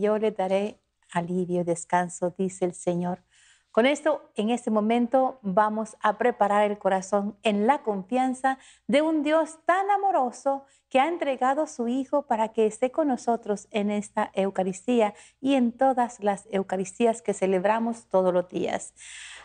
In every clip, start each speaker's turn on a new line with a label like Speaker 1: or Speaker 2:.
Speaker 1: Yo le daré alivio, descanso, dice el Señor. Con esto, en este momento, vamos a preparar el corazón en la confianza de un Dios tan amoroso que ha entregado su Hijo para que esté con nosotros en esta Eucaristía y en todas las Eucaristías que celebramos todos los días.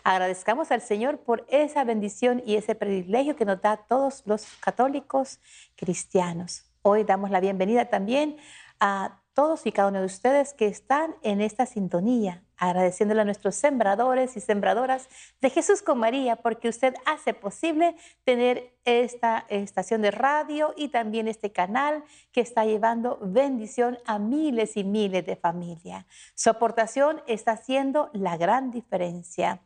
Speaker 1: Agradezcamos al Señor por esa bendición y ese privilegio que nos da a todos los católicos cristianos. Hoy damos la bienvenida también a todos y cada uno de ustedes que están en esta sintonía, agradeciéndole a nuestros sembradores y sembradoras de Jesús con María, porque usted hace posible tener esta estación de radio y también este canal que está llevando bendición a miles y miles de familias. Su aportación está haciendo la gran diferencia.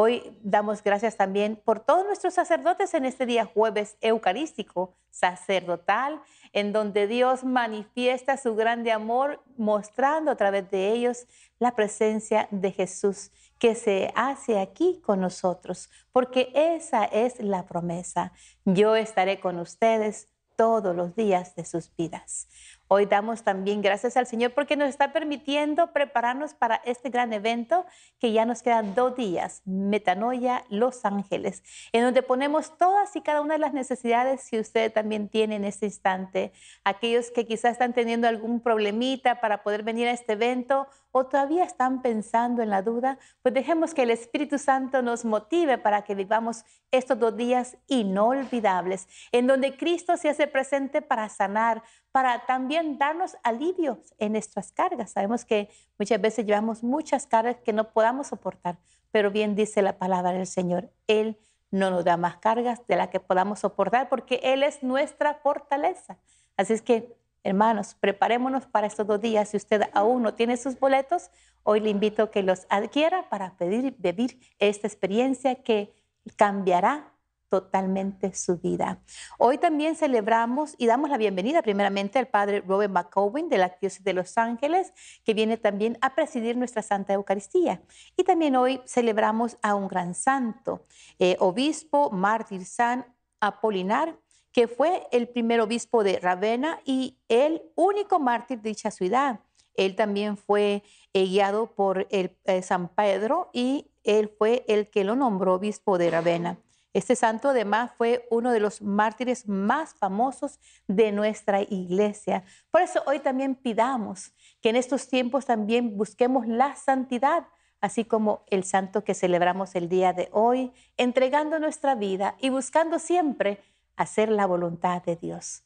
Speaker 1: Hoy damos gracias también por todos nuestros sacerdotes en este día jueves eucarístico, sacerdotal, en donde Dios manifiesta su grande amor, mostrando a través de ellos la presencia de Jesús que se hace aquí con nosotros, porque esa es la promesa. Yo estaré con ustedes todos los días de sus vidas. Hoy damos también gracias al Señor porque nos está permitiendo prepararnos para este gran evento que ya nos quedan dos días, Metanoia Los Ángeles, en donde ponemos todas y cada una de las necesidades que usted también tiene en este instante. Aquellos que quizás están teniendo algún problemita para poder venir a este evento o todavía están pensando en la duda, pues dejemos que el Espíritu Santo nos motive para que vivamos estos dos días inolvidables, en donde Cristo se hace presente para sanar, para también darnos alivios en nuestras cargas. Sabemos que muchas veces llevamos muchas cargas que no podamos soportar, pero bien dice la palabra del Señor, Él no nos da más cargas de las que podamos soportar porque Él es nuestra fortaleza. Así es que, hermanos, preparémonos para estos dos días. Si usted aún no tiene sus boletos, hoy le invito a que los adquiera para pedir, vivir esta experiencia que cambiará totalmente su vida. Hoy también celebramos y damos la bienvenida primeramente al Padre Robert McCowen de la Diócesis de Los Ángeles, que viene también a presidir nuestra Santa Eucaristía. Y también hoy celebramos a un gran santo, eh, obispo mártir San Apolinar, que fue el primer obispo de Ravenna y el único mártir de dicha ciudad. Él también fue eh, guiado por el, eh, San Pedro y él fue el que lo nombró obispo de Ravenna. Este santo además fue uno de los mártires más famosos de nuestra iglesia. Por eso hoy también pidamos que en estos tiempos también busquemos la santidad, así como el santo que celebramos el día de hoy, entregando nuestra vida y buscando siempre hacer la voluntad de Dios.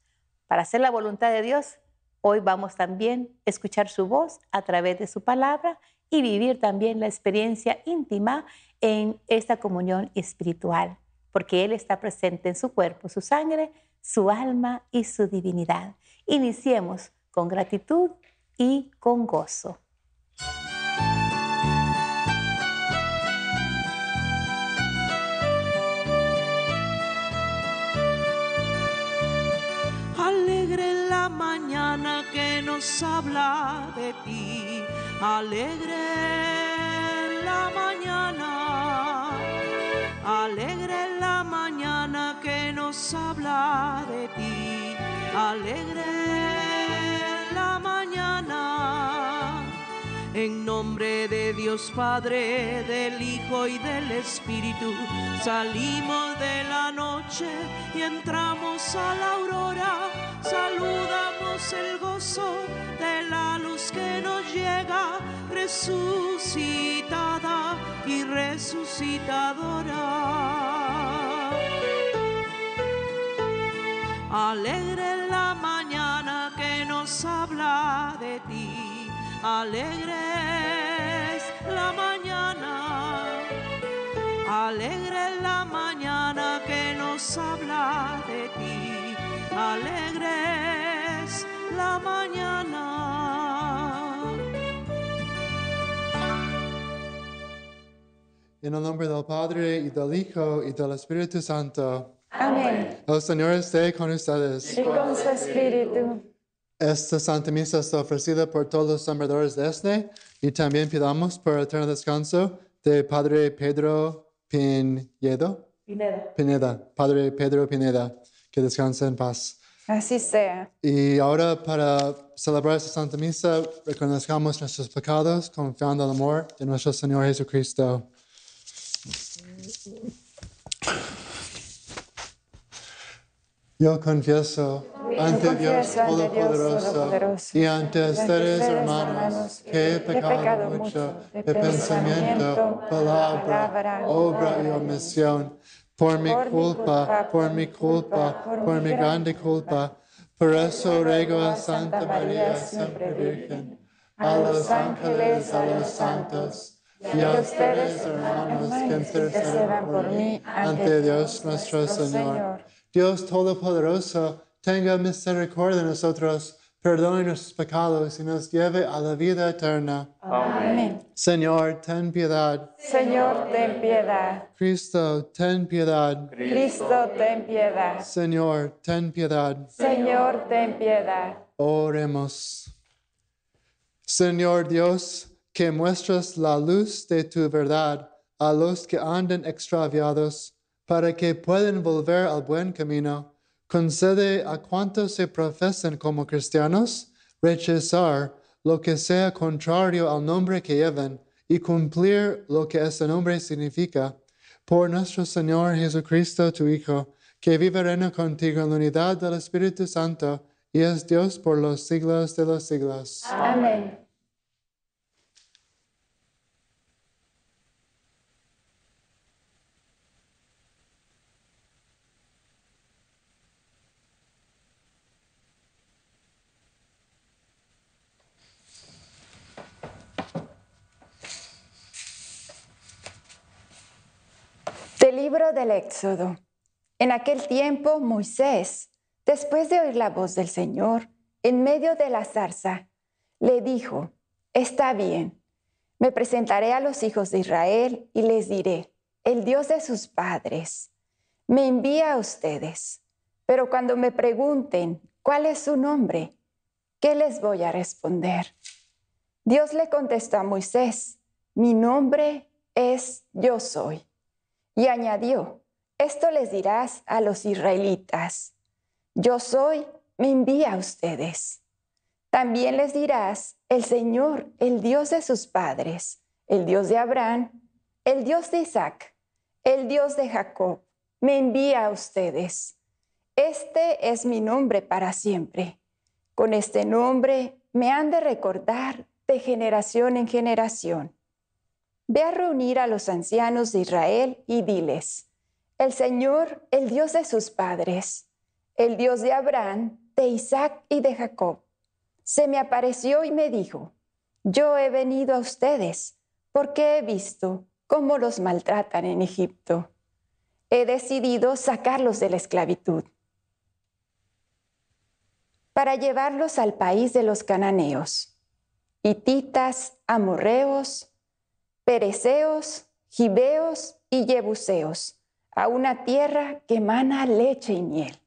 Speaker 1: Para hacer la voluntad de Dios, hoy vamos también a escuchar su voz a través de su palabra y vivir también la experiencia íntima en esta comunión espiritual porque Él está presente en su cuerpo, su sangre, su alma y su divinidad. Iniciemos con gratitud y con gozo.
Speaker 2: Nos habla de ti, alegre la mañana, alegre que nos habla de ti, alegre la mañana. En nombre de Dios Padre, del Hijo y del Espíritu, salimos de la noche y entramos a la aurora. Saludamos el gozo de la luz que nos llega, resucitada y resucitadora. Alegre la mañana que nos habla de ti. Alegre es la mañana. Alegre la mañana que nos habla de ti. Alegre es la mañana.
Speaker 3: En el nombre del Padre y del Hijo y del Espíritu Santo.
Speaker 1: Amén.
Speaker 3: El Señor esté con ustedes.
Speaker 1: Y con su espíritu.
Speaker 3: Esta Santa Misa está ofrecida por todos los sembradores de este y también pidamos por el eterno descanso de Padre Pedro Pinedo.
Speaker 1: Pineda.
Speaker 3: Pineda. Padre Pedro Pineda, que descanse en paz.
Speaker 4: Así sea.
Speaker 3: Y ahora para celebrar esta Santa Misa, reconozcamos nuestros pecados confiando en el amor de nuestro Señor Jesucristo. Yo confieso ante Dios Todopoderoso y ante ustedes, hermanos, que he pecado mucho de pensamiento, palabra, obra y omisión. Por mi culpa, por mi culpa, por mi grande culpa. Por eso ruego a Santa María, siempre Virgen, a los ángeles, a los santos, y a ustedes, hermanos, que intercedan por mí ante Dios nuestro Señor. Dios Todopoderoso, tenga misericordia de nosotros, perdone nuestros pecados y nos lleve a la vida eterna.
Speaker 4: Amén.
Speaker 3: Señor, ten piedad.
Speaker 4: Señor, ten piedad.
Speaker 3: Cristo, ten piedad.
Speaker 4: Cristo, ten piedad.
Speaker 3: Señor, ten piedad.
Speaker 4: Señor, ten piedad.
Speaker 3: Oremos. Señor Dios, que muestras la luz de tu verdad a los que andan extraviados, para que puedan volver al buen camino, concede a cuantos se profesan como cristianos rechazar lo que sea contrario al nombre que llevan y cumplir lo que ese nombre significa. Por nuestro Señor Jesucristo, tu Hijo, que vive reina contigo en la unidad del Espíritu Santo y es Dios por los siglos de los siglos.
Speaker 4: Amén. Libro del Éxodo. En aquel tiempo Moisés, después de oír la voz del Señor, en medio de la zarza, le dijo, Está bien, me presentaré a los hijos de Israel y les diré, el Dios de sus padres me envía a ustedes. Pero cuando me pregunten, ¿cuál es su nombre? ¿Qué les voy a responder? Dios le contestó a Moisés, mi nombre es yo soy. Y añadió, esto les dirás a los israelitas, yo soy, me envía a ustedes. También les dirás, el Señor, el Dios de sus padres, el Dios de Abraham, el Dios de Isaac, el Dios de Jacob, me envía a ustedes. Este es mi nombre para siempre. Con este nombre me han de recordar de generación en generación. Ve a reunir a los ancianos de Israel y diles, el Señor, el Dios de sus padres, el Dios de Abraham, de Isaac y de Jacob, se me apareció y me dijo, yo he venido a ustedes porque he visto cómo los maltratan en Egipto. He decidido sacarlos de la esclavitud para llevarlos al país de los cananeos, hititas, amorreos, pereceos, gibeos y jebuseos, a una tierra que emana leche y miel.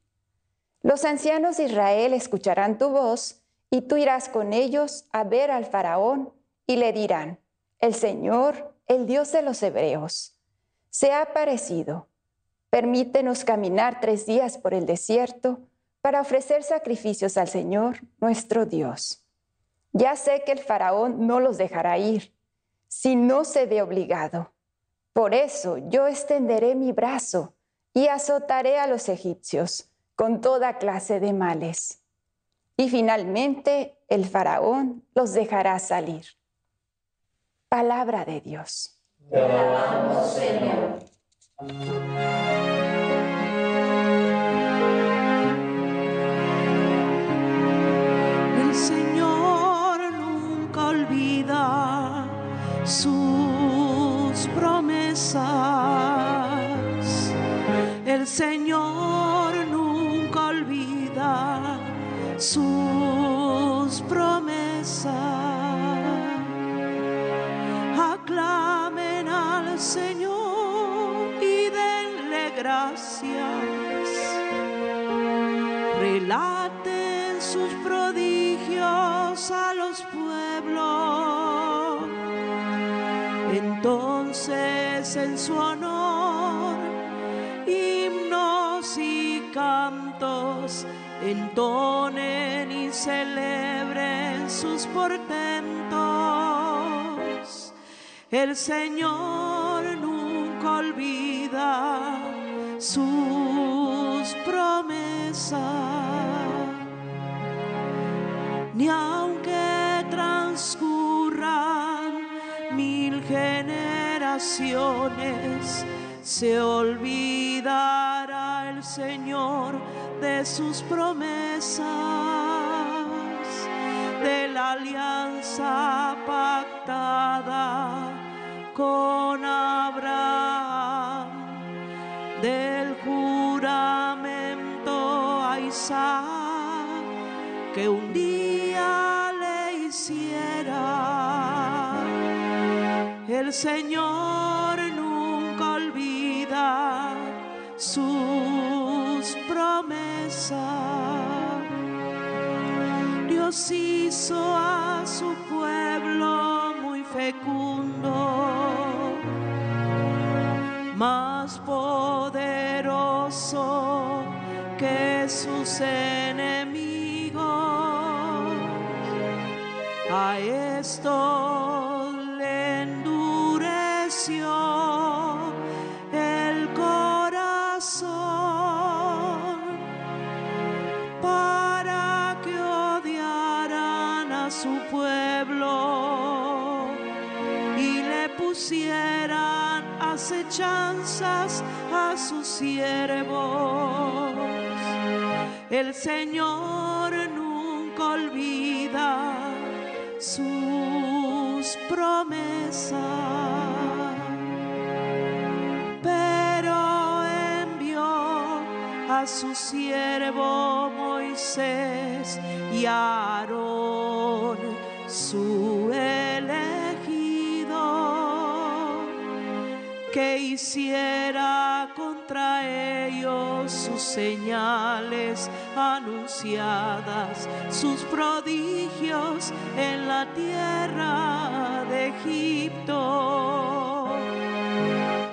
Speaker 4: Los ancianos de Israel escucharán tu voz y tú irás con ellos a ver al faraón y le dirán, el Señor, el Dios de los hebreos, se ha aparecido. Permítenos caminar tres días por el desierto para ofrecer sacrificios al Señor, nuestro Dios. Ya sé que el faraón no los dejará ir si no se ve obligado. Por eso yo extenderé mi brazo y azotaré a los egipcios con toda clase de males. Y finalmente el faraón los dejará salir. Palabra de Dios.
Speaker 5: Te alabamos, Señor.
Speaker 2: El Señor nunca olvida sus promesas. El Señor nunca olvida sus promesas. Aclamen al Señor y denle gracias. En su honor himnos y cantos entonen y celebren sus portentos. El Señor nunca olvida sus promesas, ni se olvidará el Señor de sus promesas, de la alianza pactada con Abraham, del juramento a Isaac que un día El Señor nunca olvida sus promesas. Dios hizo a su pueblo muy fecundo, más poderoso que sus enemigos. A esto el corazón para que odiaran a su pueblo y le pusieran acechanzas a sus siervos. El Señor nunca olvida sus promesas, su siervo Moisés y Aarón, su elegido, que hiciera contra ellos sus señales anunciadas, sus prodigios en la tierra de Egipto.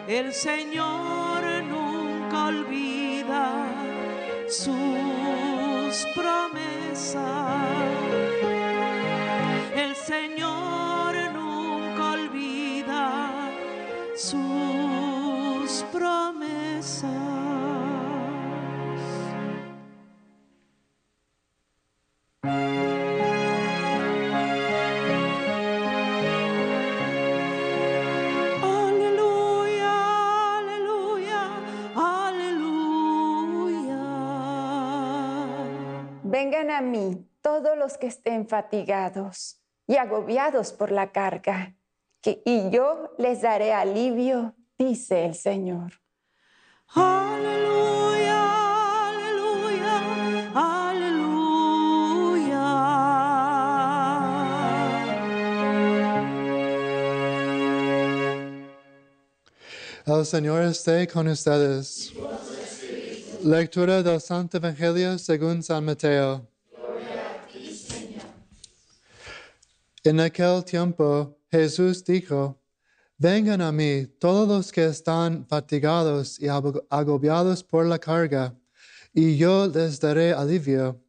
Speaker 2: El Señor nunca olvida sus promesas. El Señor nunca olvida sus promesas.
Speaker 4: Vengan a mí todos los que estén fatigados y agobiados por la carga, que, y yo les daré alivio, dice el Señor.
Speaker 2: Aleluya, aleluya, aleluya.
Speaker 3: El Señor esté con ustedes. Lectura del Santo Evangelio según San Mateo. En aquel tiempo Jesús dijo, Vengan a mí todos los que están fatigados y agobiados por la carga, y yo les daré alivio.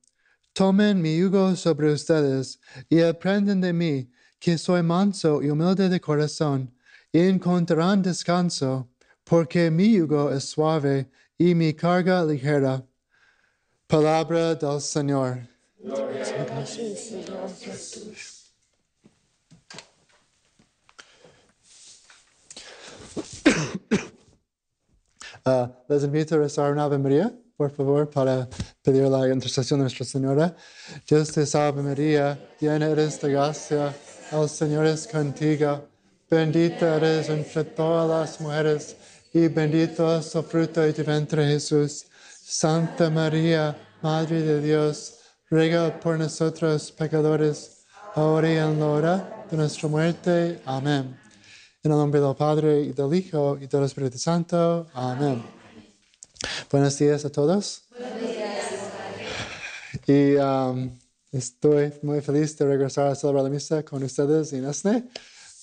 Speaker 3: Tomen mi yugo sobre ustedes y aprendan de mí, que soy manso y humilde de corazón, y encontrarán descanso, porque mi yugo es suave y mi carga ligera. Palabra del Señor. Ah, les invito a rezar una Ave María, por favor, para pedir la intercesión de Nuestra Señora. Dios te salve María, llena eres de gracia, el Señor es contigo. Bendita eres entre todas las mujeres y bendito es el fruto de tu vientre Jesús. Santa María, Madre de Dios, ruega por nosotros pecadores, ahora y en la hora de nuestra muerte. Amén. En el nombre del Padre y del Hijo y del Espíritu Santo. Amén. Buenos días a todos. Y um, estoy muy feliz de regresar a celebrar la misa con ustedes en este.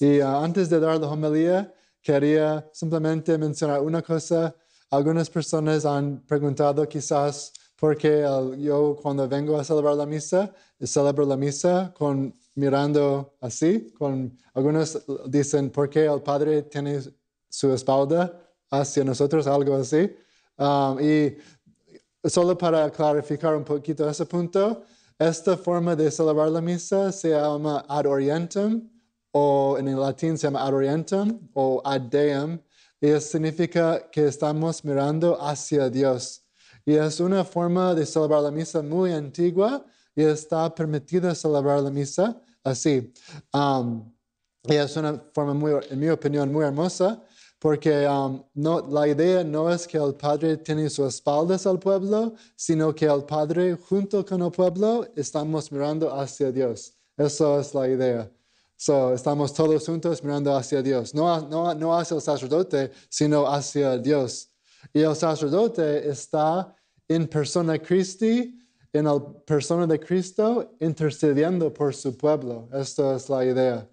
Speaker 3: Y uh, antes de dar la homilía, quería simplemente mencionar una cosa. Algunas personas han preguntado quizás porque el- yo cuando vengo a celebrar la misa, celebro la misa con mirando así, con algunos dicen, ¿por qué el Padre tiene su espalda hacia nosotros? Algo así. Um, y solo para clarificar un poquito ese punto, esta forma de celebrar la misa se llama ad orientem o en el latín se llama ad orientem o ad deum y eso significa que estamos mirando hacia Dios. Y es una forma de celebrar la misa muy antigua y está permitida celebrar la misa así. Um, y es una forma muy, en mi opinión, muy hermosa, porque um, no, la idea no es que el Padre tiene sus espaldas al pueblo, sino que el Padre junto con el pueblo estamos mirando hacia Dios. Eso es la idea. So, estamos todos juntos mirando hacia Dios, no, no, no hacia el sacerdote, sino hacia Dios. Y el sacerdote está en persona Christi, en la persona de Cristo, intercediendo por su pueblo. Esto es la idea.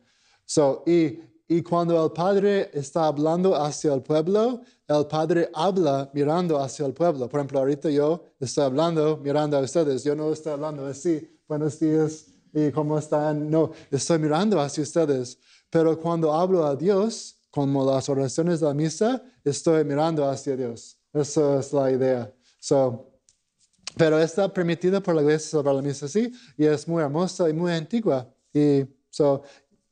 Speaker 3: So, y, y cuando el Padre está hablando hacia el pueblo, el Padre habla mirando hacia el pueblo. Por ejemplo, ahorita yo estoy hablando mirando a ustedes. Yo no estoy hablando así, buenos días y cómo están. No, estoy mirando hacia ustedes. Pero cuando hablo a Dios, como las oraciones de la misa, estoy mirando hacia Dios. Eso es la idea. So, pero está permitida por la iglesia celebrar la misa así y es muy hermosa y muy antigua. Y so,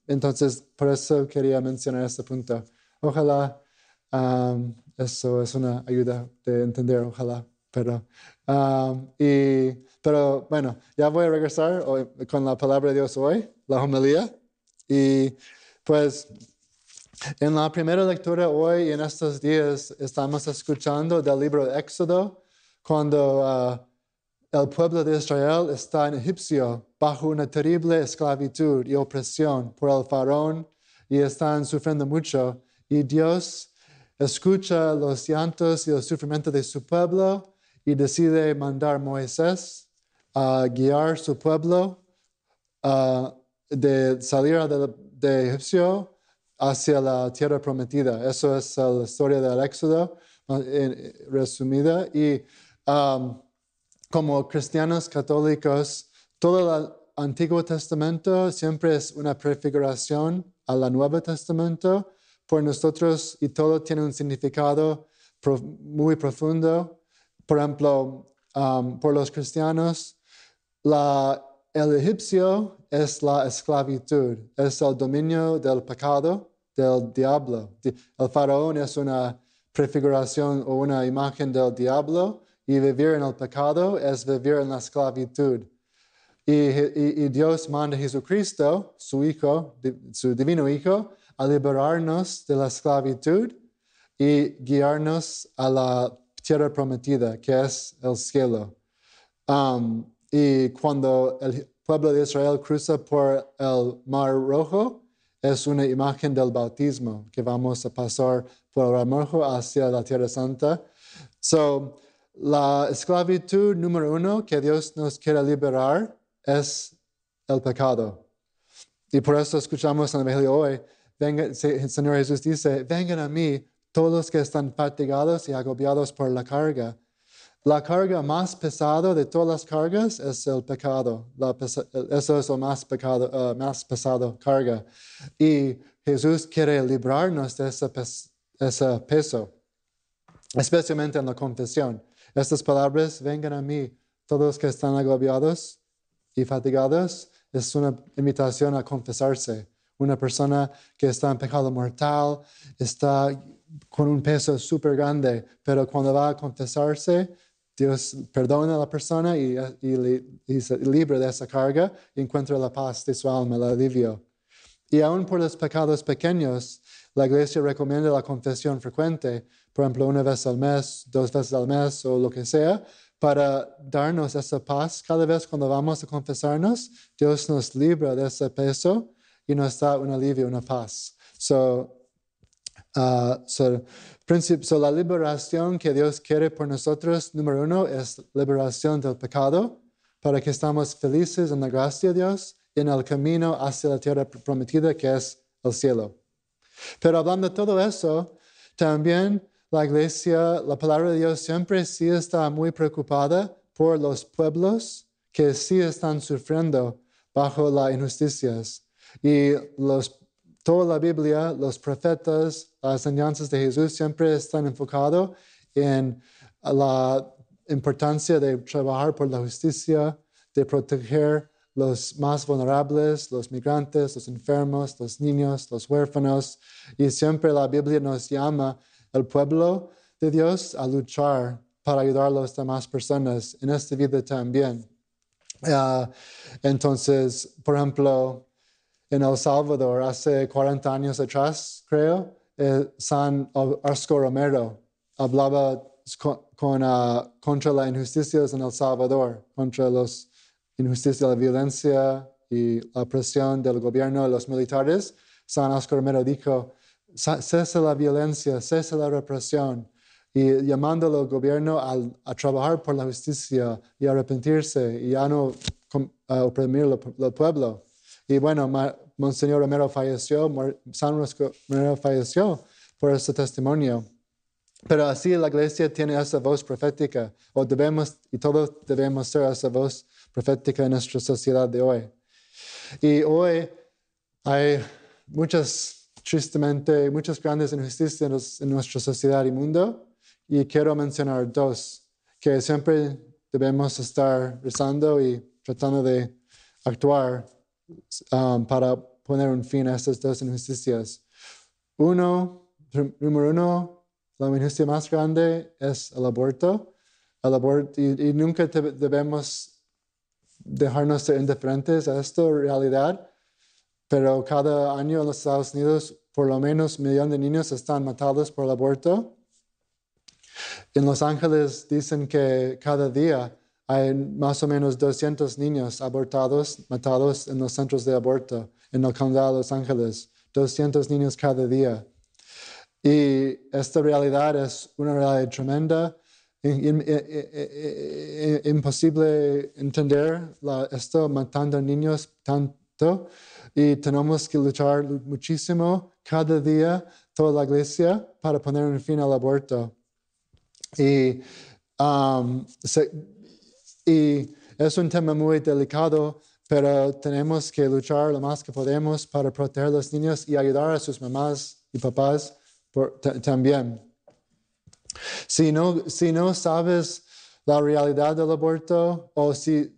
Speaker 3: entonces, por eso quería mencionar este punto. Ojalá um, eso es una ayuda de entender, ojalá. Pero, um, y, pero bueno, ya voy a regresar hoy con la palabra de Dios hoy, la homilía. Y pues en la primera lectura hoy, en estos días, estamos escuchando del libro de Éxodo, cuando ah, el pueblo de Israel está en Egipcio bajo una terrible esclavitud y opresión por el faraón y están sufriendo mucho. Y Dios escucha los llantos y el sufrimiento de su pueblo y decide mandar a Moisés a guiar su pueblo ah, de salir de, de Egipcio hacia la tierra prometida. Eso es la historia del Éxodo en- resumida. Y um, como cristianos católicos, todo el Antiguo Testamento siempre es una prefiguración al Nuevo Testamento por nosotros y todo tiene un significado muy profundo. Por ejemplo, um, por los cristianos, la, el egipcio es la esclavitud, es el dominio del pecado, del diablo. Di- El faraón es una prefiguración o una imagen del diablo y vivir en el pecado es vivir en la esclavitud. Y, Dios manda a Jesucristo, su Hijo, su divino Hijo, a liberarnos de la esclavitud y guiarnos a la tierra prometida, que es el cielo. Um, y cuando el pueblo de Israel cruza por el Mar Rojo, es una imagen del bautismo, que vamos a pasar por el Mar Rojo hacia la Tierra Santa. So, la esclavitud número uno que Dios nos quiere liberar es el pecado. Y por eso escuchamos en el Evangelio hoy, venga, el Señor Jesús dice, vengan a mí todos los que están fatigados y agobiados por la carga. La carga más pesada de todas las cargas es el pecado. Eso es lo más, pecado, eh, pesado, carga. Y Jesús quiere librarnos de ese, pes- ese peso, especialmente en la confesión. Estas palabras, vengan a mí todos que están agobiados y fatigados, es una invitación a confesarse. Una persona que está en pecado mortal está con un peso súper grande, pero cuando va a confesarse, Dios perdona a la persona y, y y se libra de esa carga y encuentra la paz de su alma, el alivio. Y aún por los pecados pequeños, la iglesia recomienda la confesión frecuente, por ejemplo, una vez al mes, dos veces al mes o lo que sea, para darnos esa paz. Cada vez cuando vamos a confesarnos, Dios nos libra de ese peso y nos da un alivio, una paz. So, Ah, so, princip- so la liberación que Dios quiere por nosotros, número uno, es liberación del pecado, para que estamos felices en la gracia de Dios y en el camino hacia la tierra prometida que es el cielo. Pero hablando de todo eso, también la iglesia, la palabra de Dios siempre sí está muy preocupada por los pueblos que sí están sufriendo bajo las injusticias. Y los, toda la Biblia, los profetas, las enseñanzas de Jesús siempre están enfocados en la importancia de trabajar por la justicia, de proteger los más vulnerables, los migrantes, los enfermos, los niños, los huérfanos. Y siempre la Biblia nos llama al pueblo de Dios a luchar para ayudar a las demás personas en esta vida también. Ah, entonces, por ejemplo, en El Salvador, hace 40 años atrás, creo, eh, San Arsco Romero hablaba con, ah, contra las injusticias en El Salvador, contra las injusticias, la violencia y la presión del gobierno de los militares. San Oscar Romero dijo, cese la violencia, cese la represión, y llamando al gobierno a, trabajar por la justicia y arrepentirse y ya no oprimir al pueblo. Y bueno, Monseñor Romero falleció, San Romero falleció por ese testimonio. Pero así la iglesia tiene esa voz profética, o debemos, y todos debemos ser esa voz profética en nuestra sociedad de hoy. Y hoy hay muchas, tristemente, muchas grandes injusticias en nuestra sociedad y mundo, y quiero mencionar dos que siempre debemos estar rezando y tratando de actuar um, para poner un fin a estas dos injusticias. Uno, número uno, la injusticia más grande es el aborto. El aborto y, nunca debemos dejarnos ser indiferentes a esta realidad, pero cada año en los Estados Unidos por lo menos un millón de niños están matados por el aborto. En Los Ángeles dicen que cada día hay más o menos 200 niños abortados, matados en los centros de aborto en el condado de Los Ángeles. 200 niños cada día. Y esta realidad es una realidad tremenda, imposible entender la, esto matando niños tanto y tenemos que luchar muchísimo cada día, toda la iglesia, para poner un fin al aborto. Y, um, y es un tema muy delicado, pero tenemos que luchar lo más que podemos para proteger a los niños y ayudar a sus mamás y papás también. Si no, si no sabes la realidad del aborto o si,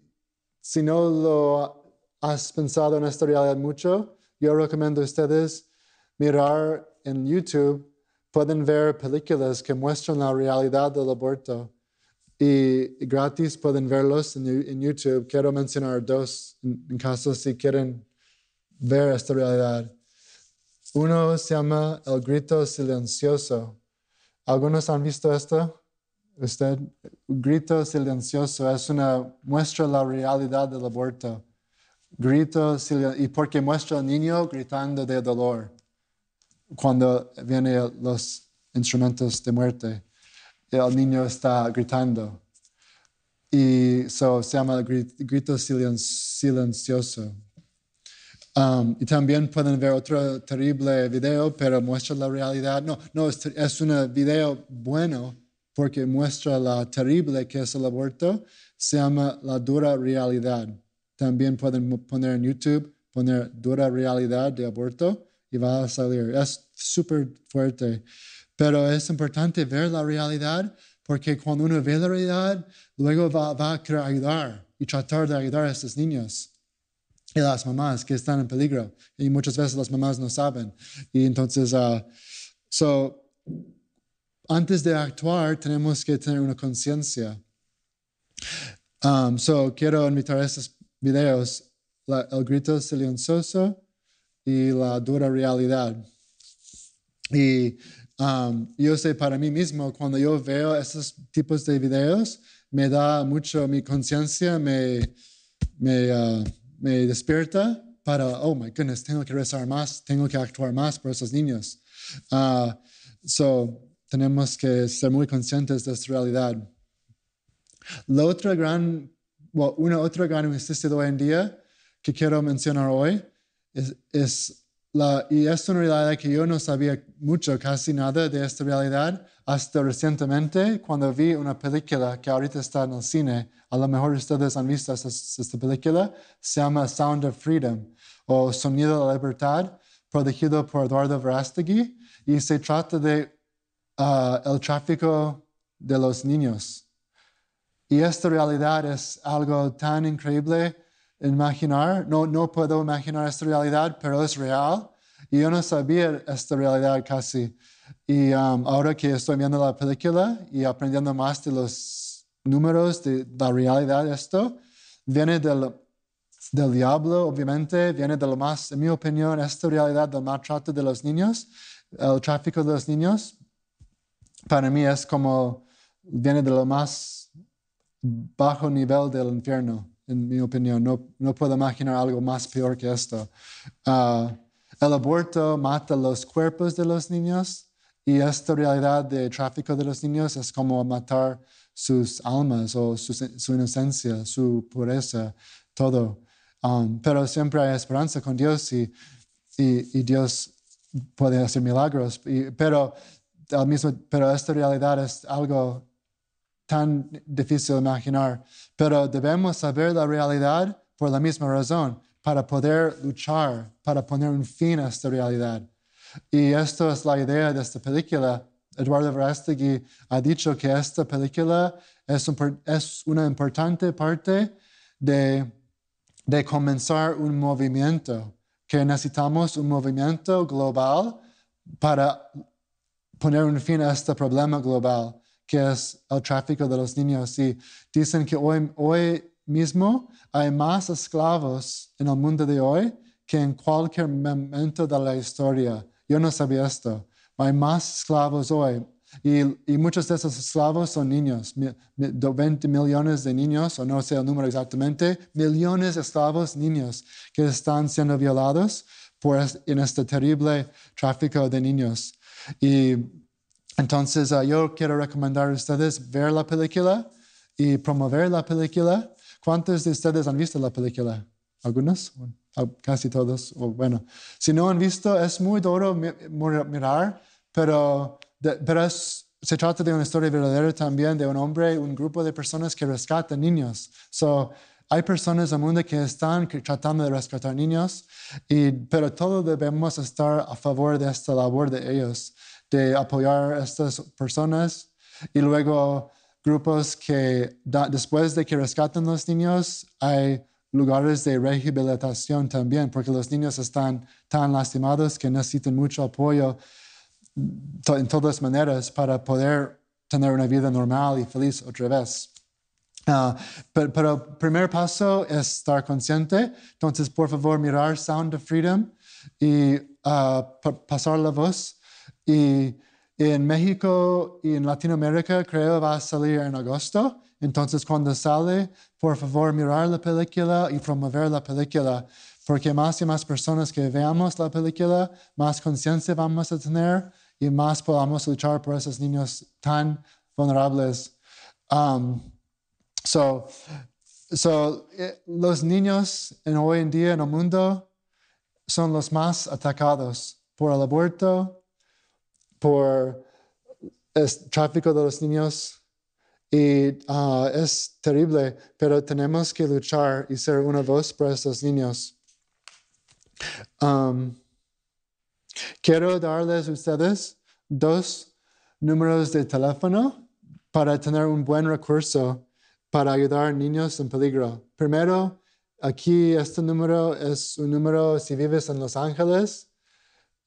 Speaker 3: si no lo has pensado en esta realidad mucho, yo recomiendo a ustedes mirar en YouTube, pueden ver películas que muestran la realidad del aborto y gratis pueden verlos en, YouTube. Quiero mencionar dos en caso si quieren ver esta realidad. Uno se llama El Grito Silencioso. ¿Algunos han visto esto? Usted, grito silencioso es una muestra la realidad del aborto. Grito silencioso, y porque muestra al niño gritando de dolor cuando vienen los instrumentos de muerte. El niño está gritando. Y so, se llama grito silencioso. Um, y también pueden ver otro terrible video, pero muestra la realidad. No, no, es, es un video bueno porque muestra la terrible que es el aborto. Se llama La dura realidad. También pueden poner en YouTube, poner dura realidad de aborto y va a salir. Es súper fuerte. Pero es importante ver la realidad porque cuando uno ve la realidad, luego va, va a querer ayudar y tratar de ayudar a estos niños y las mamás que están en peligro. Y muchas veces las mamás no saben. Y entonces, uh, so, antes de actuar, tenemos que tener una conciencia. Um, so, quiero invitar a estos videos, el grito silencioso y la dura realidad. Y um, yo sé para mí mismo, cuando yo veo estos tipos de videos, me da mucho mi conciencia, me, me uh, me despierta para, oh my goodness, tengo que rezar más, tengo que actuar más por esos niños. Uh, so, tenemos que ser muy conscientes de esta realidad. La otra gran, well, una otra gran injusticia de hoy en día que quiero mencionar hoy es, es y es una realidad que yo no sabía mucho, casi nada de esta realidad, hasta recientemente cuando vi una película que ahorita está en el cine. A lo mejor ustedes han visto esta, película, se llama Sound of Freedom o Sonido de la Libertad, producido por Eduardo Verástegui, y se trata de uh, el tráfico de los niños. Y esta realidad es algo tan increíble imaginar. No, no puedo imaginar esta realidad, pero es real. Y yo no sabía esta realidad casi. Y um, ahora que estoy viendo la película y aprendiendo más de los números, de la realidad de esto, viene del, del diablo, obviamente, viene de lo más, en mi opinión, esta realidad del maltrato de los niños, el tráfico de los niños, para mí es como, viene de lo más bajo nivel del infierno, en mi opinión. No, no puedo imaginar algo más peor que esto. Uh, el aborto mata los cuerpos de los niños y esta realidad de tráfico de los niños es como matar sus almas o su, su inocencia, su pureza, todo. Um, pero siempre hay esperanza con Dios y, y, Dios puede hacer milagros. Pero, al mismo, pero esta realidad es algo tan difícil imaginar, pero debemos saber la realidad por la misma razón, para poder luchar, para poner un fin a esta realidad. Y esto es la idea de esta película. Eduardo Verástegui ha dicho que esta película es, un, es una importante parte de, de comenzar un movimiento, que necesitamos un movimiento global para poner un fin a este problema global que es el tráfico de los niños. Y dicen que hoy, hoy mismo hay más esclavos en el mundo de hoy que en cualquier momento de la historia. Yo no sabía esto. Hay más esclavos hoy. Y, y, muchos de esos esclavos son niños, 20 millones de niños, o no sé el número exactamente, millones de esclavos niños que están siendo violados por, en este terrible tráfico de niños. Y entonces, uh, yo quiero recomendar a ustedes ver la película y promover la película. ¿Cuántos de ustedes han visto la película? ¿Algunos? Casi todos. bueno, si no han visto, es muy duro mirar, pero, pero se trata de una historia verdadera también de un hombre, un grupo de personas que rescatan niños. So, hay personas en el mundo que están tratando de rescatar niños, y, pero todos debemos estar a favor de esta labor de ellos de apoyar a estas personas y luego grupos que después de que rescatan los niños hay lugares de rehabilitación también porque los niños están tan lastimados que necesitan mucho apoyo en todas maneras para poder tener una vida normal y feliz otra vez. Ah, pero, el primer paso es estar consciente. Entonces, por favor, mirar Sound of Freedom y uh, pasar la voz y en México y en Latinoamérica creo va a salir en agosto. Entonces cuando sale, por favor mirar la película y promover la película, porque más y más personas que veamos la película, más conciencia vamos a tener y más podamos luchar por esos niños tan vulnerables. Um, so, so, eh, los niños en hoy en día en el mundo son los más atacados por el aborto, por el tráfico de los niños y ah, es terrible, pero tenemos que luchar y ser una voz para estos niños. Um, quiero darles a ustedes dos números de teléfono para tener un buen recurso para ayudar a niños en peligro. Primero, aquí este número es un número si vives en Los Ángeles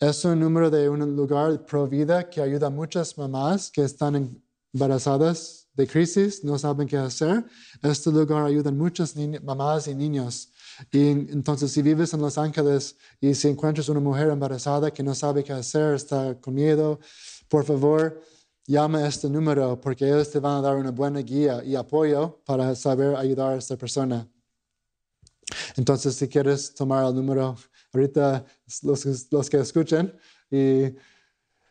Speaker 3: es un número de un lugar pro vida que ayuda a muchas mamás que están embarazadas de crisis, no saben qué hacer. Este lugar ayuda a muchas mamás y niños. Y entonces, si vives en Los Ángeles y si encuentras una mujer embarazada que no sabe qué hacer, está con miedo, por favor, llama a este número porque ellos te van a dar una buena guía y apoyo para saber ayudar a esta persona. Entonces, si quieres tomar el número ahorita los, que escuchen, y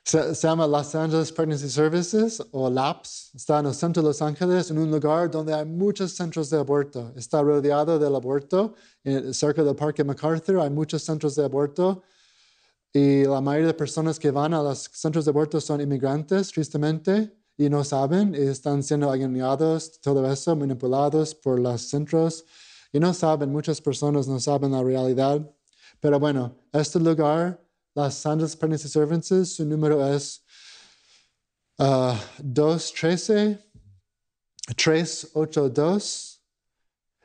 Speaker 3: se, llama Los Angeles Pregnancy Services o LAPS. Está en el centro de Los Ángeles, en un lugar donde hay muchos centros de aborto. Está rodeado del aborto, cerca del Parque MacArthur hay muchos centros de aborto. Y la mayoría de personas que van a los centros de aborto son inmigrantes, tristemente, y no saben, y están siendo engañados, todo eso, manipulados por los centros, y no saben, muchas personas no saben la realidad. Pero bueno, este lugar, las Santas Services, su número es uh, 213 382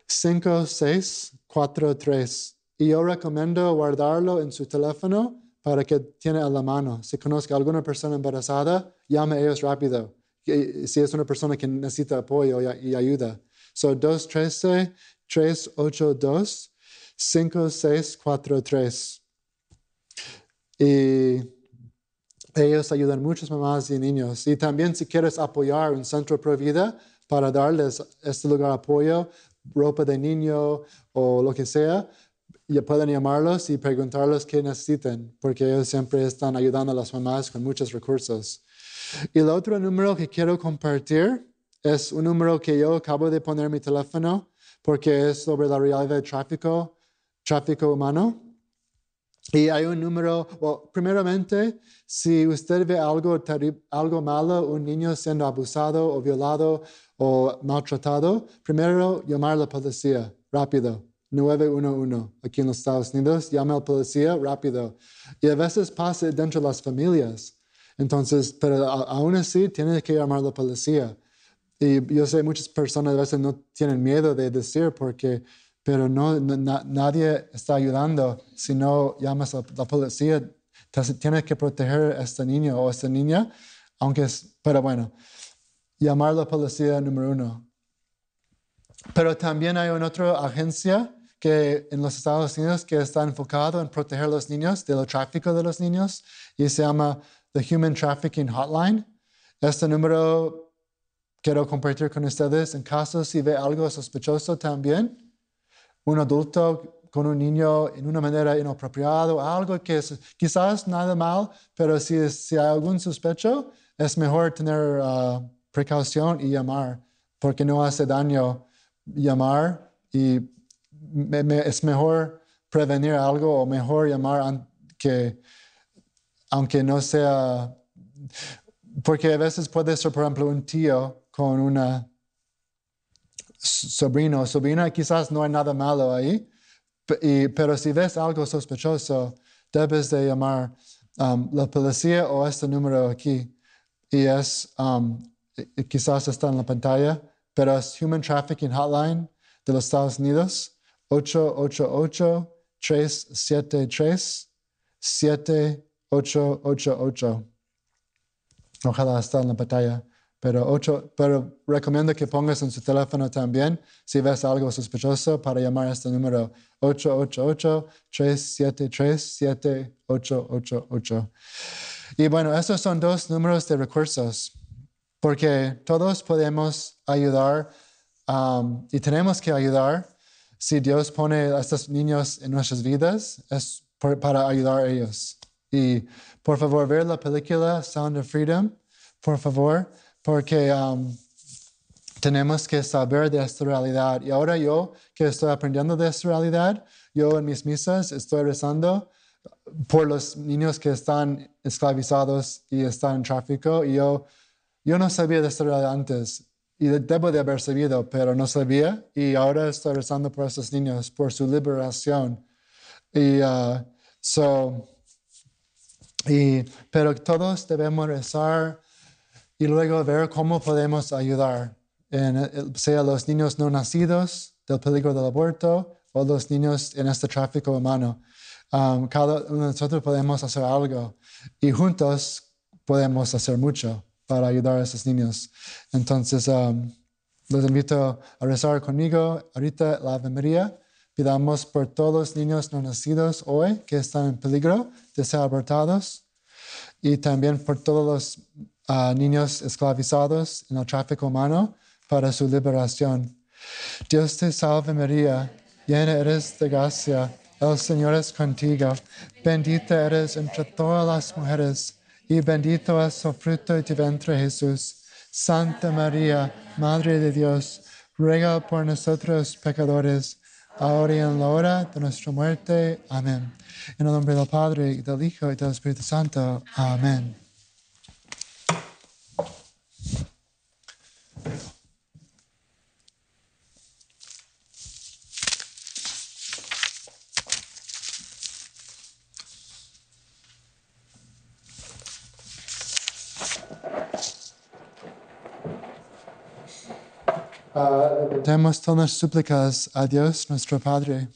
Speaker 3: 5643. Y yo recomiendo guardarlo en su teléfono para que tiene a la mano. Si conozca a alguna persona embarazada, llame a ellos rápido. si es una persona que necesita apoyo y, ayuda. So 213-382-5643. Y ellos ayudan muchas mamás y niños. Y también si quieres apoyar un centro pro vida para darles este lugar apoyo, ropa de niño o lo que sea, ya pueden llamarlos y preguntarles qué necesiten, porque ellos siempre están ayudando a las mamás con muchos recursos. Y el otro número que quiero compartir es un número que yo acabo de poner en mi teléfono, porque es sobre la realidad de tráfico, tráfico humano. Y hay un número, well, primeramente, si usted ve algo, algo malo, un niño siendo abusado o violado o maltratado, primero llamar a la policía, rápido. 911 aquí en los Estados Unidos, llama a la policía rápido. Y a veces pasa dentro de las familias. Entonces, pero aún así tiene que llamar a la policía. Y yo sé muchas personas a veces no tienen miedo de decir porque, pero no, nadie está ayudando. Si no llamas a la policía, tienes que proteger a este niño o a esta niña, aunque es, pero bueno, llamar a la policía número uno. Pero también hay una otra agencia que en los Estados Unidos que está enfocado en proteger a los niños del tráfico de los niños y se llama The Human Trafficking Hotline. Este número quiero compartir con ustedes en caso si ve algo sospechoso también. Un adulto con un niño en una manera inapropiada, algo que es, quizás nada mal, pero si, si hay algún sospecho, es mejor tener uh, precaución y llamar, porque no hace daño llamar y es mejor prevenir algo o mejor llamar que, aunque no sea, porque a veces puede ser, por ejemplo, un tío con una sobrino sobrina, quizás no hay nada malo ahí, pero si ves algo sospechoso, debes de llamar um, la policía o este número aquí. Y es, um, quizás está en la pantalla, pero es Human Trafficking Hotline de los Estados Unidos. 888-373-7888. Ojalá está en la pantalla. Pero, ocho, pero recomiendo que pongas en su teléfono también si ves algo sospechoso para llamar a este número 888-373-7888. Y bueno, estos son dos números de recursos porque todos podemos ayudar um, y tenemos que ayudar si Dios pone a estos niños en nuestras vidas, es para ayudar a ellos. Y por favor, ver la película Sound of Freedom, por favor, porque um, tenemos que saber de esta realidad. Y ahora yo que estoy aprendiendo de esta realidad, yo en mis misas estoy rezando por los niños que están esclavizados y están en tráfico. Y yo, yo no sabía de esta realidad antes y debo de haber sabido, pero no sabía y ahora estoy rezando por esos niños, por su liberación. Y, uh, so, y, pero todos debemos rezar y luego ver cómo podemos ayudar, en, sea los niños no nacidos del peligro del aborto o los niños en este tráfico humano. Um, cada uno de nosotros podemos hacer algo y juntos podemos hacer mucho para ayudar a esos niños. Entonces, um, los invito a rezar conmigo ahorita la Ave María. Pidamos por todos los niños no nacidos hoy que están en peligro de ser abortados y también por todos los uh, niños esclavizados en el tráfico humano para su liberación. Dios te salve María, llena eres de gracia, el Señor es contigo, bendita eres entre todas las mujeres y bendito es el fruto de tu vientre Jesús. Santa María, Madre de Dios, ruega por nosotros pecadores, ahora y en la hora de nuestra muerte. Amén. En el nombre del Padre, y del Hijo, y del Espíritu Santo. Amén. Uh, demos todas las súplicas a Dios nuestro Padre.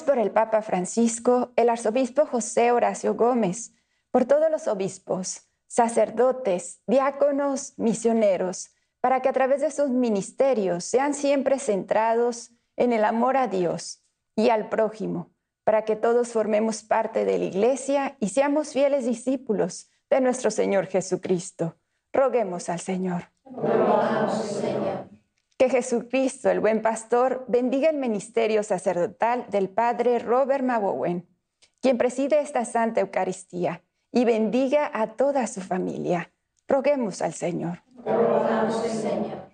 Speaker 4: Por el Papa Francisco, el arzobispo José Horacio Gómez, por todos los obispos, sacerdotes, diáconos, misioneros, para que a través de sus ministerios sean siempre centrados en el amor a Dios y al prójimo, para que todos formemos parte de la Iglesia y seamos fieles discípulos de nuestro Señor Jesucristo. Roguemos al. Señor. Que Jesucristo, el buen pastor, bendiga el ministerio sacerdotal del Padre Robert Mabowen, quien preside esta Santa Eucaristía, y bendiga a toda su familia. Roguemos al Señor.
Speaker 5: Señor.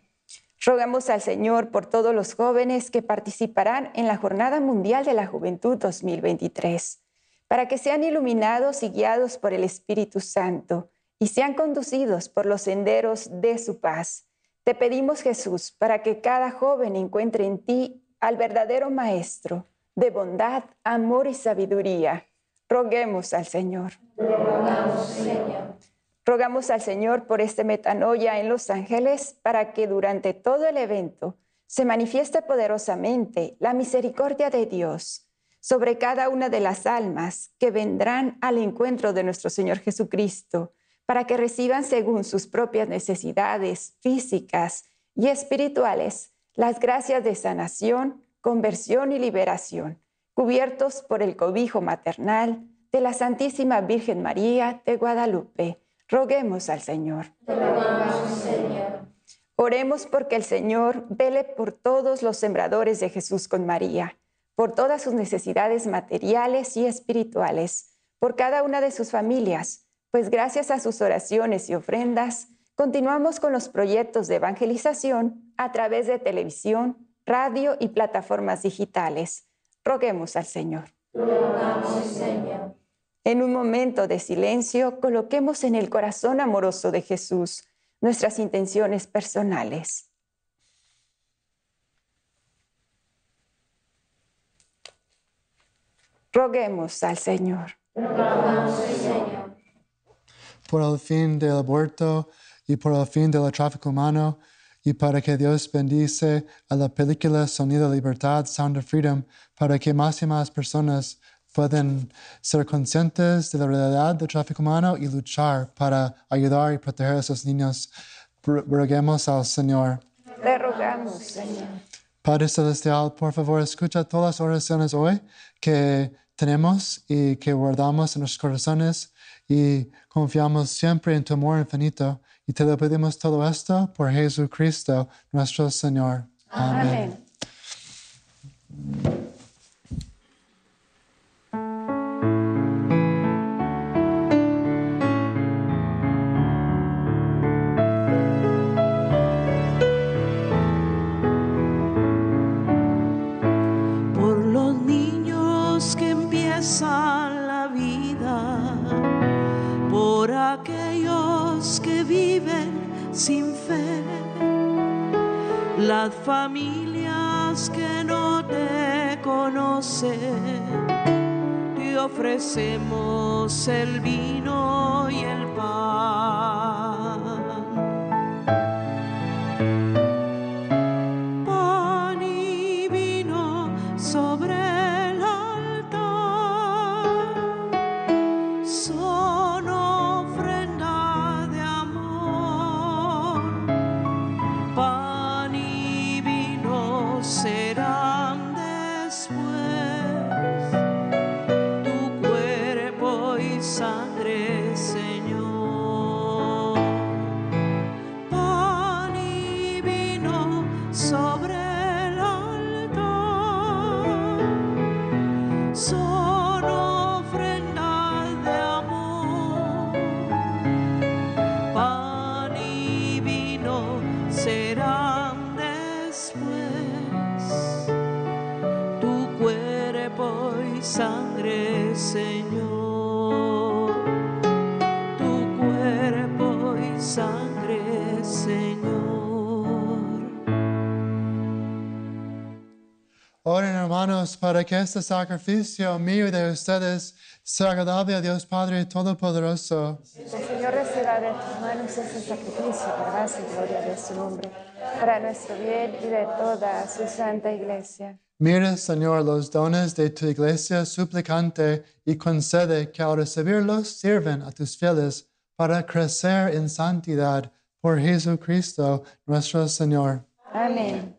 Speaker 4: Rogamos al Señor por todos los jóvenes que participarán en la Jornada Mundial de la Juventud 2023, para que sean iluminados y guiados por el Espíritu Santo y sean conducidos por los senderos de su paz. Te pedimos, Jesús, para que cada joven encuentre en ti al verdadero Maestro de bondad, amor y sabiduría. Roguemos al Señor.
Speaker 5: Rogamos, Señor.
Speaker 4: Rogamos al Señor por este metanoia en Los Ángeles para que durante todo el evento se manifieste poderosamente la misericordia de Dios sobre cada una de las almas que vendrán al encuentro de nuestro Señor Jesucristo, para que reciban según sus propias necesidades físicas y espirituales las gracias de sanación, conversión y liberación, cubiertos por el cobijo maternal de la Santísima Virgen María de Guadalupe Roguemos al Señor.
Speaker 5: Rogamos, Señor.
Speaker 4: Oremos porque el Señor vele por todos los sembradores de Jesús con María, por todas sus necesidades materiales y espirituales, por cada una de sus familias, pues gracias a sus oraciones y ofrendas, continuamos con los proyectos de evangelización a través de televisión, radio y plataformas digitales. Roguemos al Señor.
Speaker 5: Rogamos, Señor.
Speaker 4: En un momento de silencio, coloquemos en el corazón amoroso de Jesús nuestras intenciones personales. Roguemos al Señor.
Speaker 5: Rogamos, Señor.
Speaker 3: Por el fin del aborto y por el fin del tráfico humano y para que Dios bendice a la película Sonido de Libertad, Sound of Freedom, para que más y más personas puedan ser conscientes de la realidad del tráfico humano y luchar para ayudar y proteger a esos niños. Ro- Roguemos al Señor.
Speaker 4: Te rogamos, Señor.
Speaker 3: Padre Celestial, por favor, escucha todas las oraciones hoy que tenemos y que guardamos en nuestros corazones y confiamos siempre en tu amor infinito. Y te lo pedimos todo esto por Jesucristo, nuestro Señor. Amén.
Speaker 4: Amén.
Speaker 2: Sin fe, las familias que no te conocen, te ofrecemos el vino y el pan.
Speaker 3: Para que este sacrificio mío y de ustedes sea agradable a Dios Padre Todopoderoso.
Speaker 4: El Señor reciba de tus manos este sacrificio para y gloria de su nombre, para nuestro bien y de toda su santa iglesia.
Speaker 3: Mira, Señor, los dones de tu iglesia suplicante y concede que al recibirlos sirven a tus fieles para crecer en santidad por Jesucristo nuestro Señor.
Speaker 4: Amén.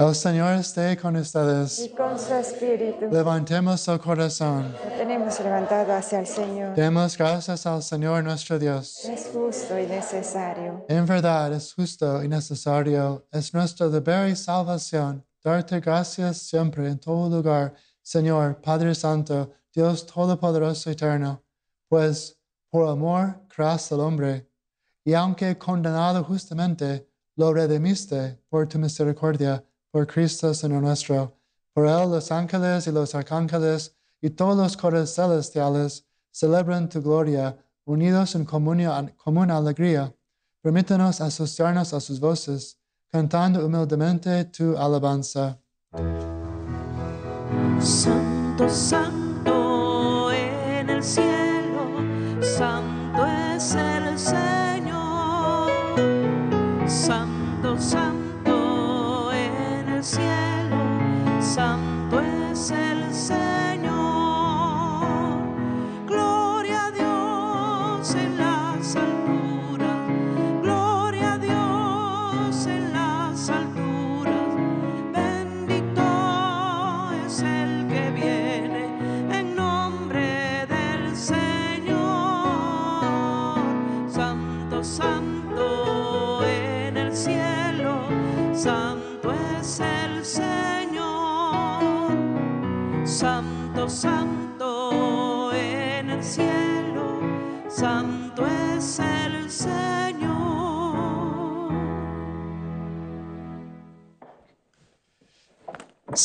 Speaker 3: El Señor esté con ustedes.
Speaker 4: Y con su espíritu
Speaker 3: Levantemos el corazón.
Speaker 4: lo tenemos levantado hacia el Señor.
Speaker 3: Demos gracias al Señor nuestro Dios.
Speaker 4: Es justo y necesario.
Speaker 3: En verdad es justo y necesario, es nuestro deber y salvación darte gracias siempre en todo lugar, Señor Padre Santo, Dios Todopoderoso Eterno, pues por amor creaste al hombre, y aunque condenado justamente, lo redimiste por tu misericordia, por Cristo Señor nuestro. Por él los ángeles y los arcángeles y todos los cores celestiales celebran tu gloria, unidos en común alegría. Permítanos asociarnos a sus voces, cantando humildemente tu alabanza.
Speaker 2: Santo, santo en el cielo, santo es el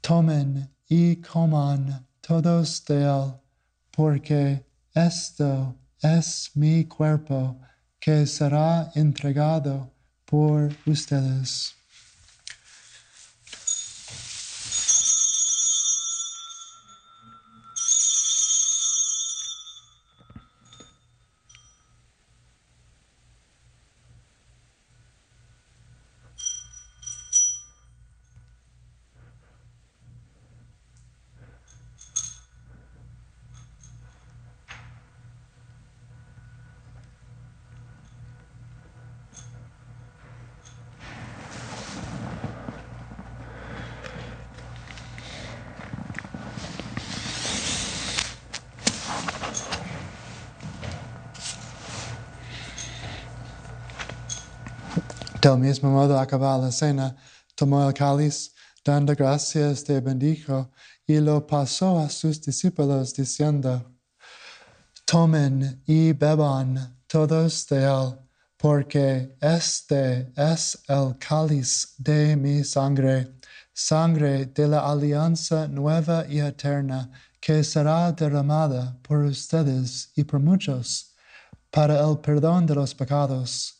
Speaker 3: Tomen y coman todos de él, porque esto es mi cuerpo que será entregado por ustedes. Del mismo modo, acabada la cena, tomó el cáliz, dando gracias, te bendijo y lo pasó a sus discípulos diciendo, Tomen y beban todos de él, porque este es el cáliz de mi sangre, sangre de la alianza nueva y eterna, que será derramada por ustedes y por muchos para el perdón de los pecados.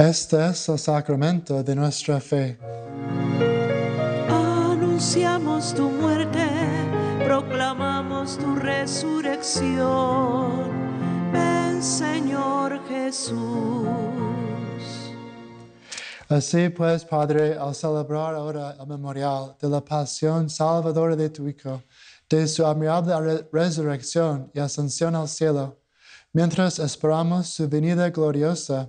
Speaker 3: Este es el sacramento de nuestra fe.
Speaker 2: Anunciamos tu muerte, proclamamos tu resurrección. Ven Señor Jesús.
Speaker 3: Así pues, Padre, al celebrar ahora el memorial de la pasión salvadora de tu Hijo, de su admirable re- resurrección y ascensión al cielo, mientras esperamos su venida gloriosa,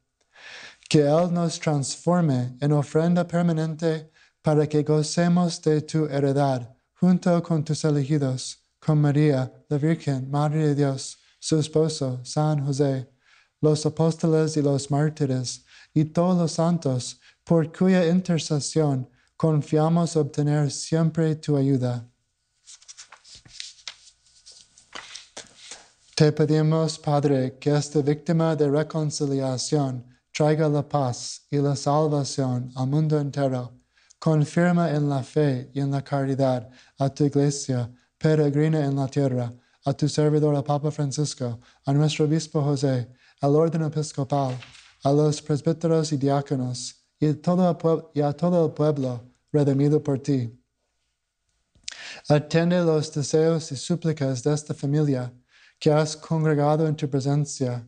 Speaker 3: Que Él nos transforme en ofrenda permanente para que gocemos de tu heredad, junto con tus elegidos, con María, la Virgen, Madre de Dios, su esposo, San José, los apóstoles y los mártires, y todos los santos, por cuya intercesión confiamos obtener siempre tu ayuda. Te pedimos, Padre, que esta víctima de reconciliación traiga la paz y la salvación al mundo entero. Confirma en la fe y en la caridad a tu iglesia peregrina en la tierra, a tu servidor el Papa Francisco, a nuestro obispo José, al orden episcopal, a los presbíteros y diáconos, y, a todo el pueblo redimido por ti. Atiende los deseos y súplicas de esta familia que has congregado en tu presencia.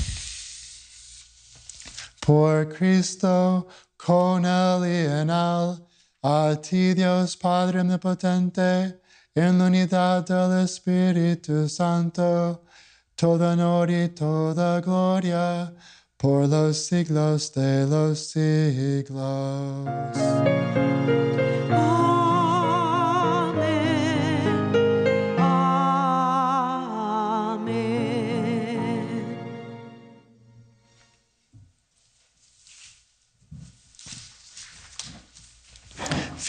Speaker 3: Por Cristo, con Él y en Él, a ti Dios Padre Omnipotente, en la unidad del Espíritu Santo, toda honor y toda gloria, por los siglos de los siglos.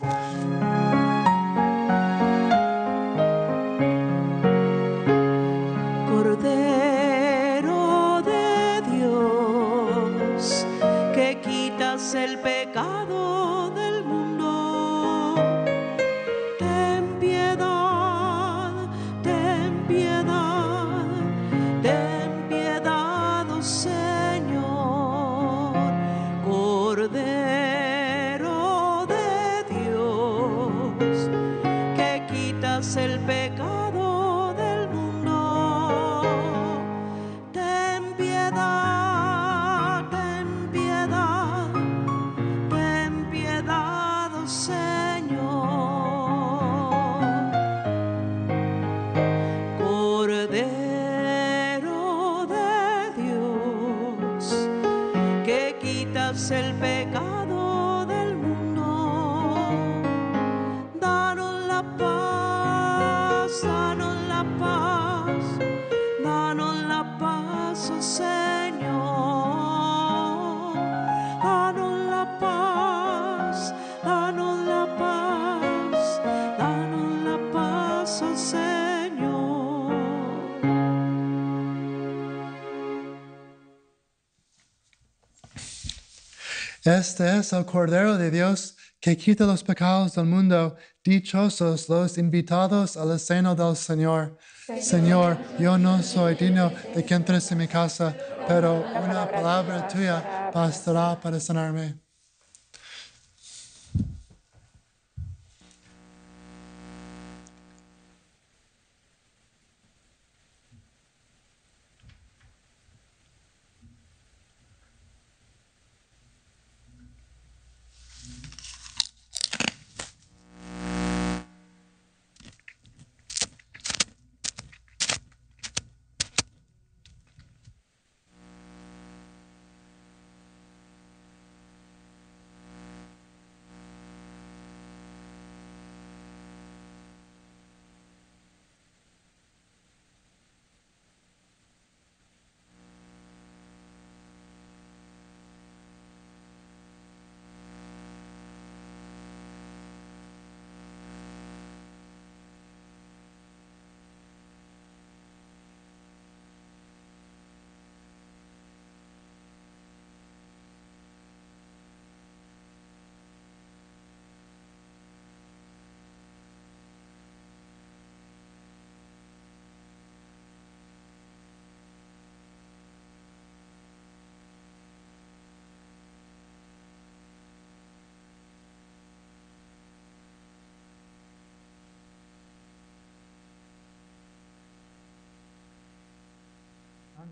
Speaker 2: Cordero Cordero de Dios, que quitas el pecado
Speaker 3: Este es el Cordero de Dios que quita los pecados del mundo. Dichosos los invitados al seno del Señor. Señor, yo no soy digno de que entres en mi casa, pero una palabra tuya bastará para sanarme.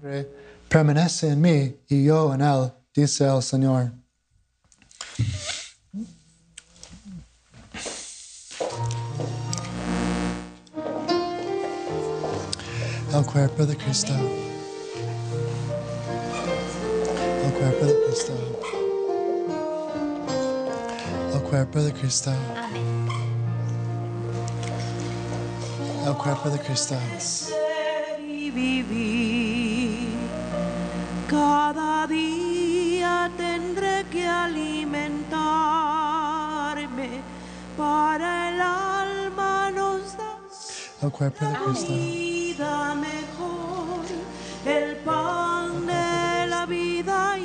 Speaker 3: Padre, permanece en mí y yo en él, dice el Señor. El cuerpo de Cristo. El cuerpo de Cristo. El cuerpo de Cristo. El cuerpo de Cristo.
Speaker 2: Cada día tendré que alimentarme para el alma nos das
Speaker 3: El cuerpo de Cristo.
Speaker 2: vida mejor, el pan de la vida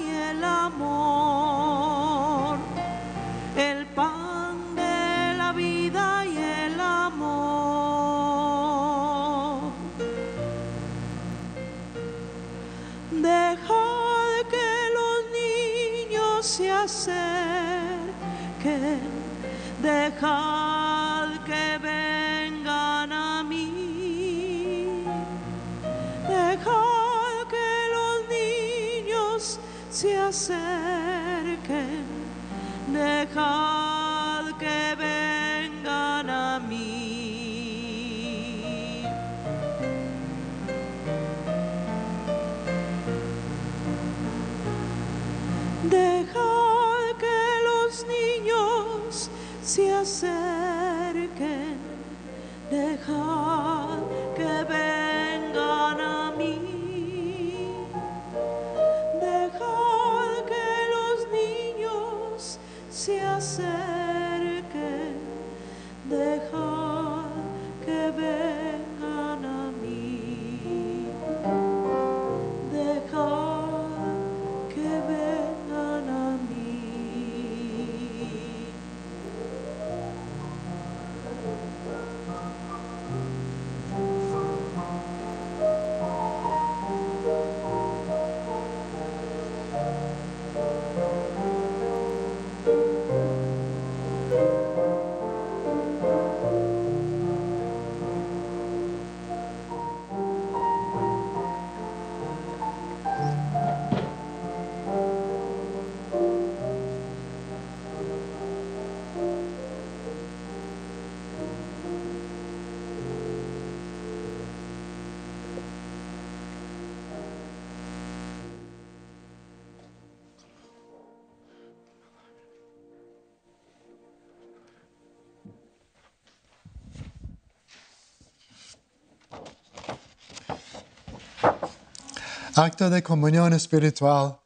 Speaker 3: Acto de comunión espiritual.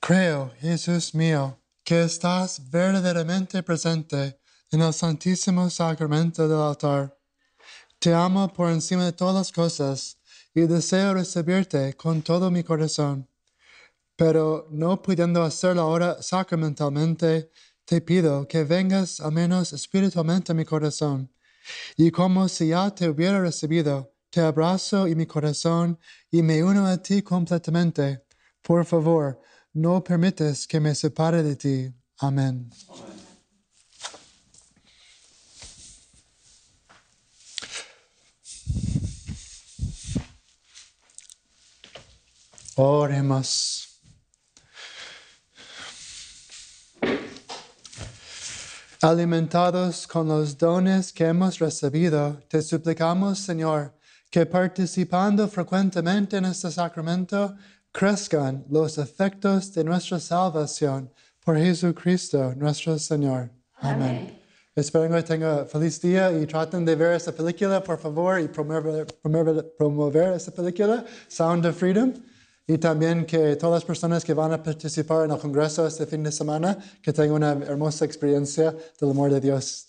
Speaker 3: Creo, Jesús mío, que estás verdaderamente presente en el santísimo sacramento del altar. Te amo por encima de todas las cosas y deseo recibirte con todo mi corazón. Pero no pudiendo hacerlo ahora sacramentalmente, te pido que vengas al menos espiritualmente a mi corazón. Y como si ya te hubiera recibido, te abrazo y mi corazón y me uno a ti completamente. Por favor, no permites que me separe de ti. Amén. Oremos. Alimentados con los dones que hemos recibido, te suplicamos, Señor, que participando frecuentemente en este sacramento, crezcan los efectos de nuestra salvación por Jesucristo nuestro Señor. Amén. Espero que tengan feliz día y traten de ver esta película, por favor, y promover, promover, promover esta película, Sound of Freedom. Y también que todas las personas que van a participar en el Congreso este fin de semana, que tengan una hermosa experiencia del amor de Dios.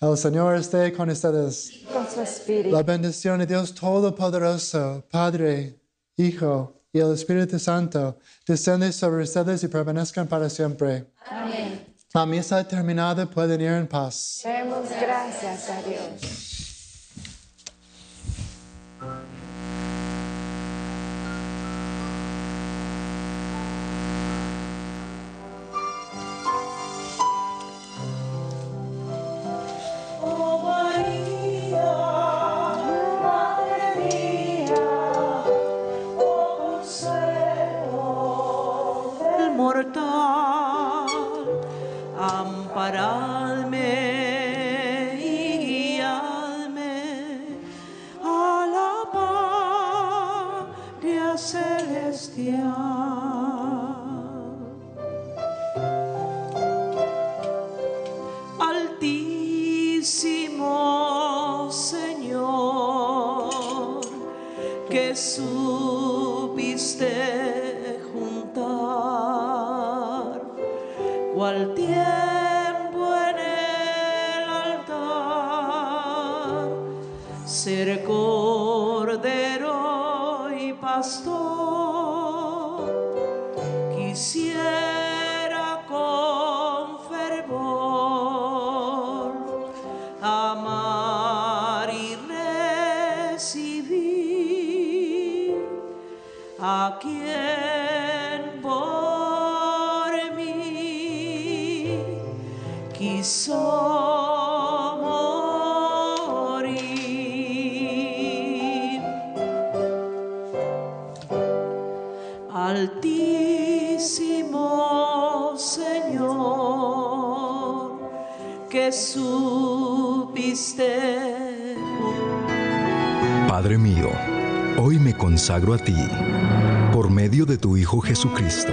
Speaker 3: El Señor esté con ustedes.
Speaker 4: Con su espíritu.
Speaker 3: La bendición de Dios Todopoderoso, Padre, Hijo y el Espíritu Santo, desciende sobre ustedes y permanezcan para siempre.
Speaker 5: Amén.
Speaker 3: La misa terminada, pueden ir en paz.
Speaker 4: Demos gracias a Dios.
Speaker 2: Celestial. Altísimo Señor, que supiste juntar cual tiempo en el altar, ser quiso morir. Altísimo Señor, que supiste
Speaker 6: Padre mío, hoy me consagro a ti, por medio de tu Hijo Jesucristo.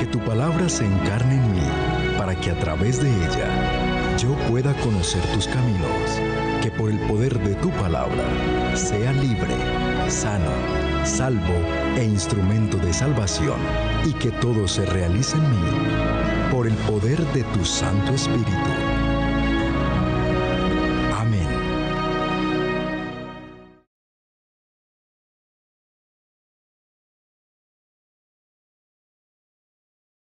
Speaker 6: Que tu palabra se encarne en mí, para que a través de ella yo pueda conocer tus caminos, que por el poder de tu palabra sea libre, sano, salvo e instrumento de salvación, y que todo se realice en mí, por el poder de tu Santo Espíritu